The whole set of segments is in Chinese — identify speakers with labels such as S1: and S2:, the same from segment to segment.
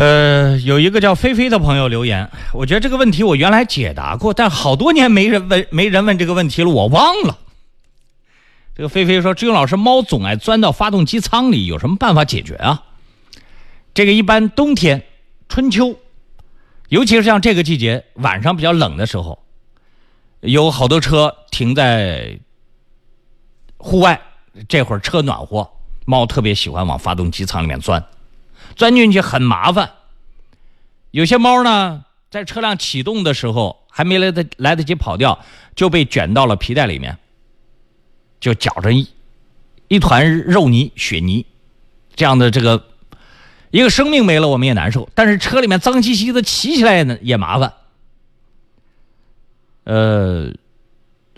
S1: 呃，有一个叫菲菲的朋友留言，我觉得这个问题我原来解答过，但好多年没人问，没人问这个问题了，我忘了。这个菲菲说：“志勇老师，猫总爱钻到发动机舱里，有什么办法解决啊？”这个一般冬天、春秋，尤其是像这个季节，晚上比较冷的时候，有好多车停在户外，这会儿车暖和，猫特别喜欢往发动机舱里面钻。钻进去很麻烦，有些猫呢，在车辆启动的时候还没来得来得及跑掉，就被卷到了皮带里面，就搅成一一团肉泥、血泥，这样的这个一个生命没了，我们也难受。但是车里面脏兮兮的，骑起来呢也麻烦。呃，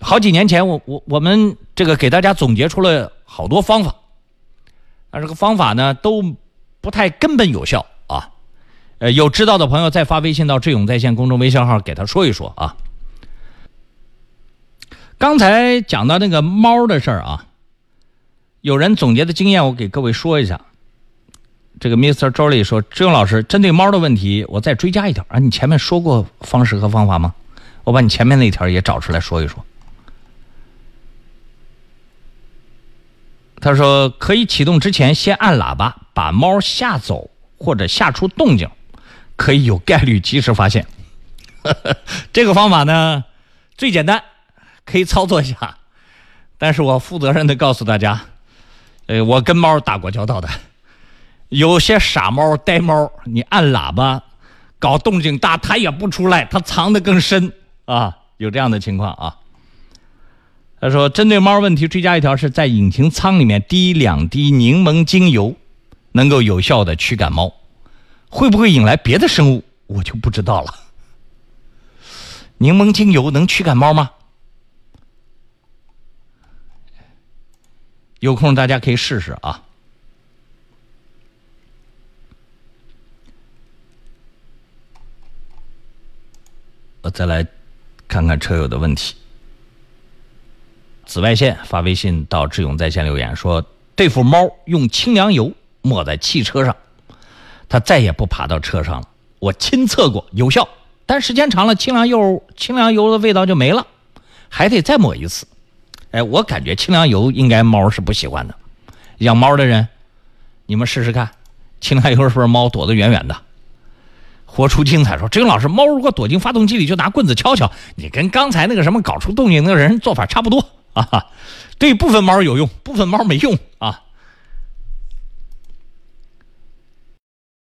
S1: 好几年前，我我我们这个给大家总结出了好多方法，但这个方法呢都。不太根本有效啊，呃，有知道的朋友再发微信到志勇在线公众微信号给他说一说啊。刚才讲到那个猫的事儿啊，有人总结的经验，我给各位说一下。这个 Mr. Jolly 说，志勇老师针对猫的问题，我再追加一条啊，你前面说过方式和方法吗？我把你前面那条也找出来说一说。他说可以启动之前先按喇叭。把猫吓走或者吓出动静，可以有概率及时发现。这个方法呢最简单，可以操作一下。但是我负责任的告诉大家，呃，我跟猫打过交道的，有些傻猫、呆猫，你按喇叭搞动静大，它也不出来，它藏得更深啊，有这样的情况啊。他说，针对猫问题追加一条，是在引擎舱里面滴两滴柠檬精油。能够有效的驱赶猫，会不会引来别的生物，我就不知道了。柠檬精油能驱赶猫吗？有空大家可以试试啊。我再来看看车友的问题。紫外线发微信到志勇在线留言说：对付猫用清凉油。抹在汽车上，它再也不爬到车上了。我亲测过，有效，但时间长了，清凉油清凉油的味道就没了，还得再抹一次。哎，我感觉清凉油应该猫是不喜欢的。养猫的人，你们试试看，清凉油是不是猫躲得远远的？活出精彩说，这个老师，猫如果躲进发动机里，就拿棍子敲敲，你跟刚才那个什么搞出动静那个人做法差不多啊。对部分猫有用，部分猫没用啊。